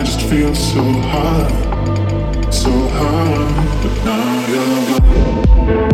I just feel so high, so high, but now you're gone.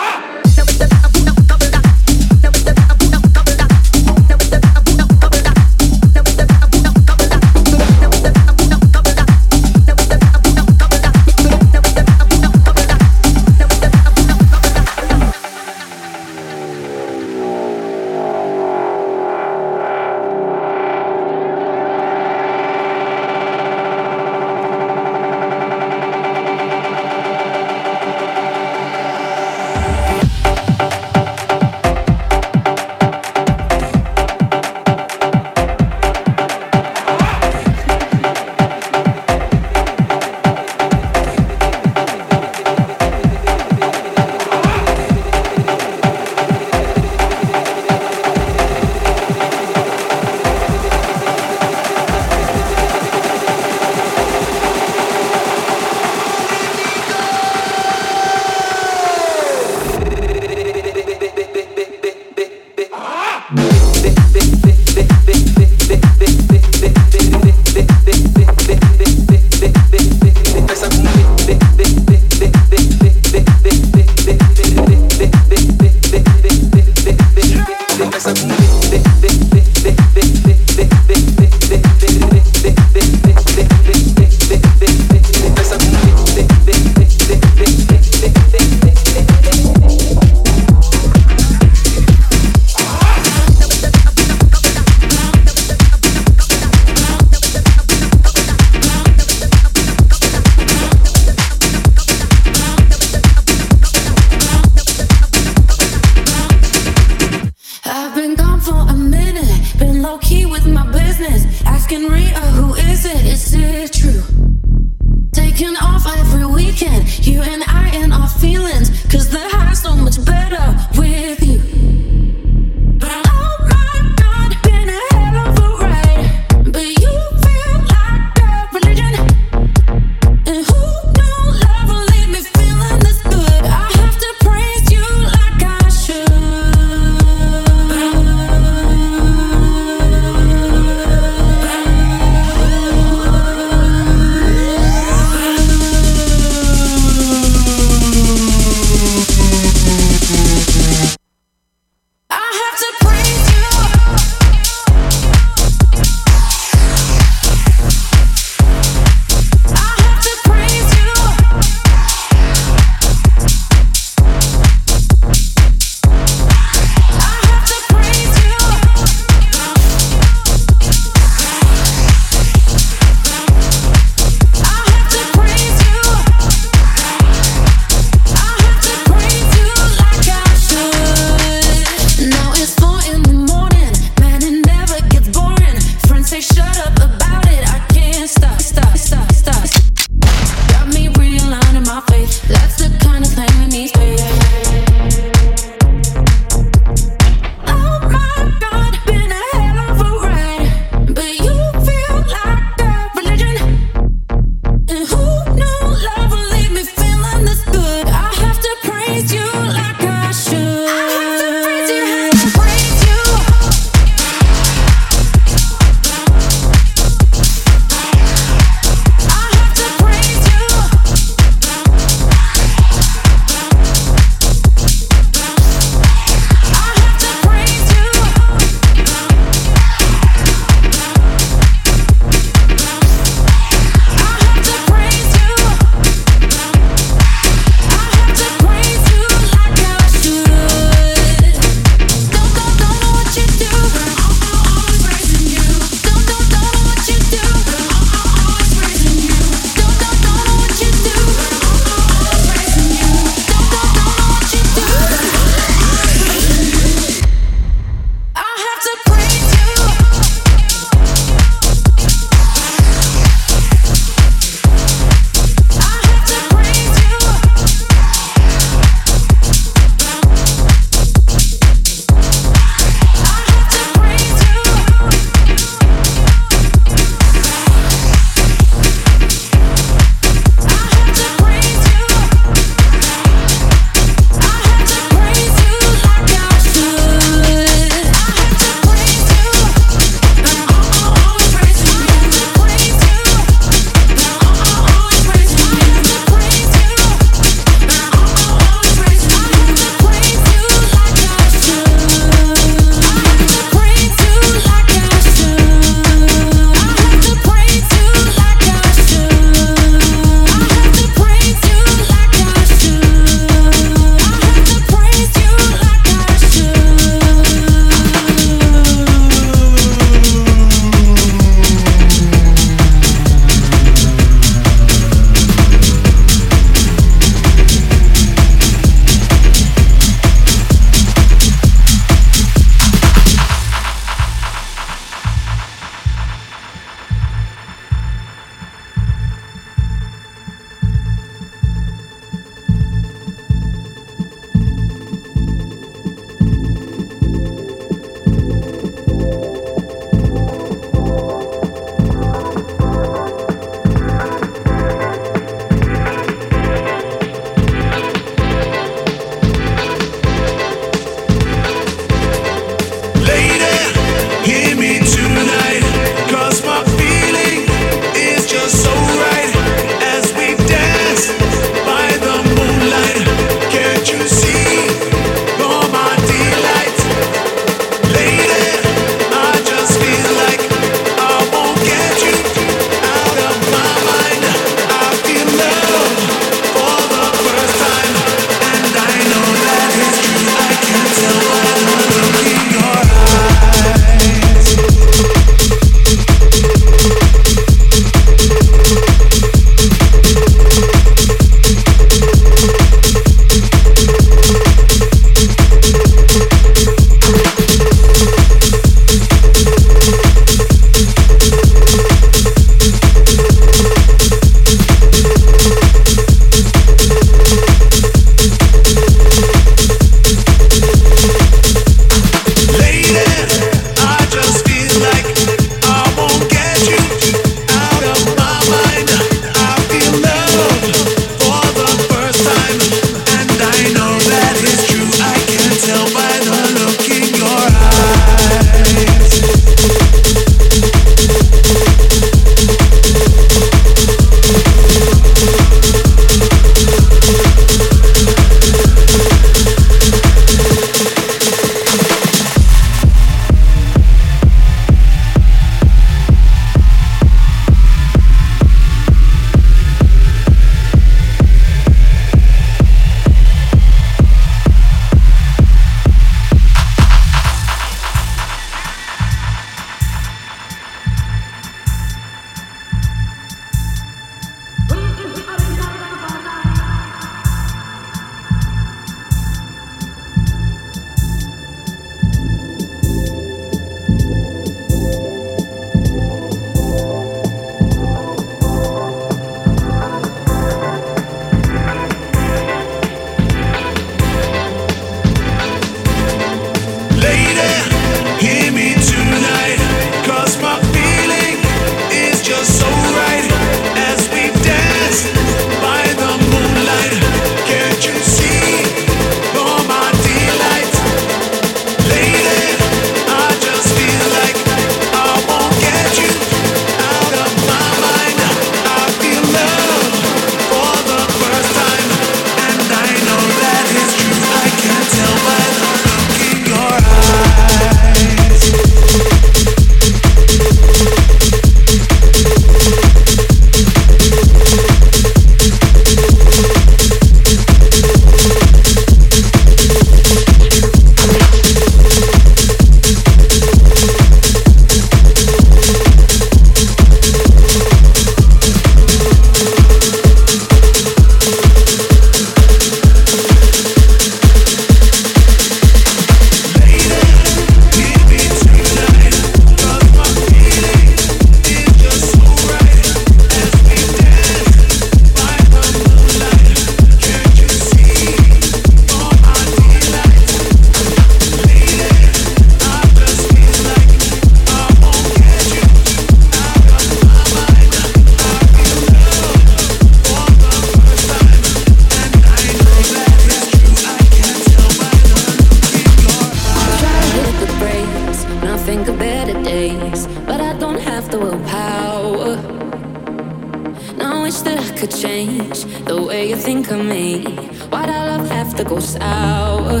I wish that I could change the way you think of me. Why'd our love have to go sour?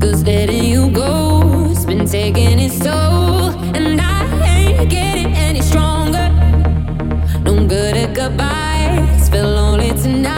Cause letting you go's been taking its toll, and I ain't getting any stronger. No good at goodbyes, feel lonely tonight.